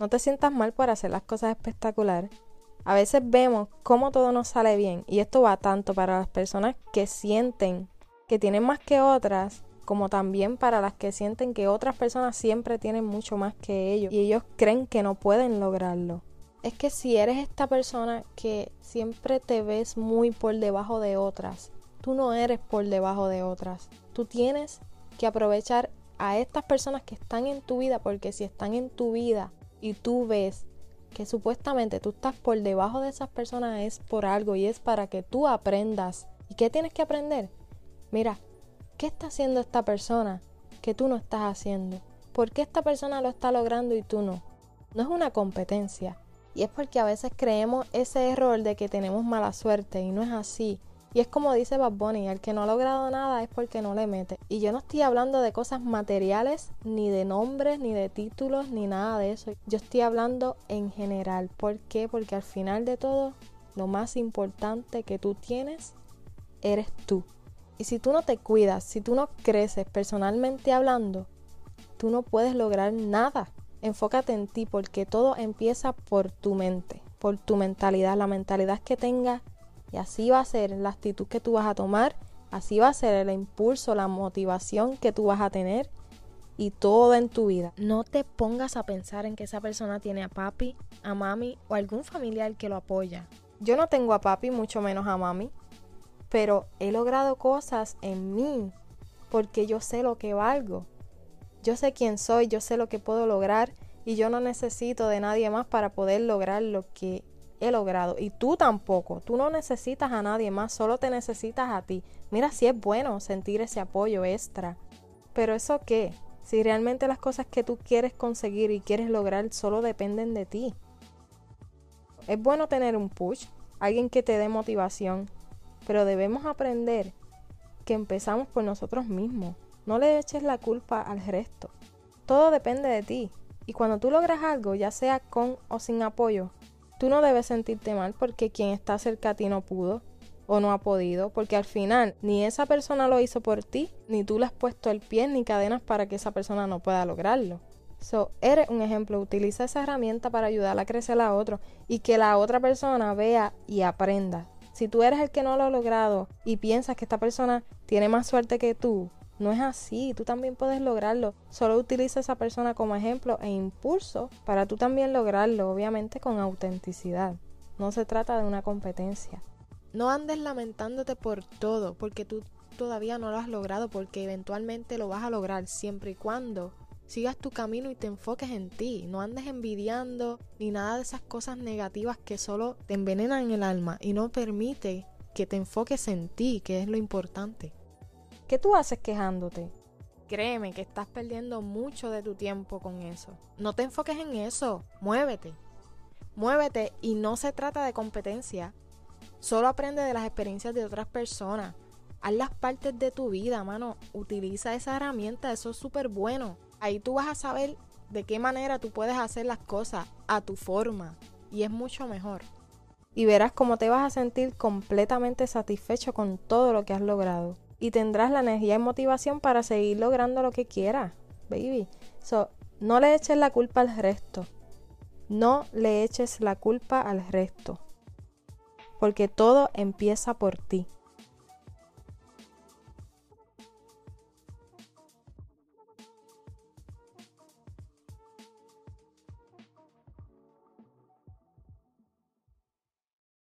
No te sientas mal por hacer las cosas espectaculares. A veces vemos cómo todo nos sale bien y esto va tanto para las personas que sienten que tienen más que otras como también para las que sienten que otras personas siempre tienen mucho más que ellos y ellos creen que no pueden lograrlo. Es que si eres esta persona que siempre te ves muy por debajo de otras, tú no eres por debajo de otras. Tú tienes que aprovechar a estas personas que están en tu vida porque si están en tu vida y tú ves que supuestamente tú estás por debajo de esas personas es por algo y es para que tú aprendas. ¿Y qué tienes que aprender? Mira, ¿qué está haciendo esta persona que tú no estás haciendo? ¿Por qué esta persona lo está logrando y tú no? No es una competencia. Y es porque a veces creemos ese error de que tenemos mala suerte y no es así. Y es como dice Bad Bunny, el que no ha logrado nada es porque no le mete. Y yo no estoy hablando de cosas materiales, ni de nombres, ni de títulos, ni nada de eso. Yo estoy hablando en general. ¿Por qué? Porque al final de todo, lo más importante que tú tienes eres tú. Y si tú no te cuidas, si tú no creces personalmente hablando, tú no puedes lograr nada. Enfócate en ti porque todo empieza por tu mente, por tu mentalidad, la mentalidad que tengas y así va a ser la actitud que tú vas a tomar, así va a ser el impulso, la motivación que tú vas a tener y todo en tu vida. No te pongas a pensar en que esa persona tiene a papi, a mami o algún familiar que lo apoya. Yo no tengo a papi, mucho menos a mami, pero he logrado cosas en mí porque yo sé lo que valgo. Yo sé quién soy, yo sé lo que puedo lograr y yo no necesito de nadie más para poder lograr lo que he logrado. Y tú tampoco, tú no necesitas a nadie más, solo te necesitas a ti. Mira si es bueno sentir ese apoyo extra. Pero eso qué? Si realmente las cosas que tú quieres conseguir y quieres lograr solo dependen de ti. Es bueno tener un push, alguien que te dé motivación, pero debemos aprender que empezamos por nosotros mismos. No le eches la culpa al resto. Todo depende de ti. Y cuando tú logras algo, ya sea con o sin apoyo, tú no debes sentirte mal porque quien está cerca a ti no pudo o no ha podido, porque al final ni esa persona lo hizo por ti, ni tú le has puesto el pie ni cadenas para que esa persona no pueda lograrlo. So, eres un ejemplo, utiliza esa herramienta para ayudar a crecer a otro y que la otra persona vea y aprenda. Si tú eres el que no lo ha logrado y piensas que esta persona tiene más suerte que tú, no es así, tú también puedes lograrlo. Solo utiliza a esa persona como ejemplo e impulso para tú también lograrlo, obviamente con autenticidad. No se trata de una competencia. No andes lamentándote por todo, porque tú todavía no lo has logrado, porque eventualmente lo vas a lograr siempre y cuando sigas tu camino y te enfoques en ti. No andes envidiando ni nada de esas cosas negativas que solo te envenenan el alma y no permite que te enfoques en ti, que es lo importante. ¿Qué tú haces quejándote? Créeme que estás perdiendo mucho de tu tiempo con eso. No te enfoques en eso, muévete. Muévete y no se trata de competencia. Solo aprende de las experiencias de otras personas. Haz las partes de tu vida, mano. Utiliza esa herramienta, eso es súper bueno. Ahí tú vas a saber de qué manera tú puedes hacer las cosas a tu forma y es mucho mejor. Y verás cómo te vas a sentir completamente satisfecho con todo lo que has logrado. Y tendrás la energía y motivación para seguir logrando lo que quieras, baby. So, no le eches la culpa al resto. No le eches la culpa al resto. Porque todo empieza por ti.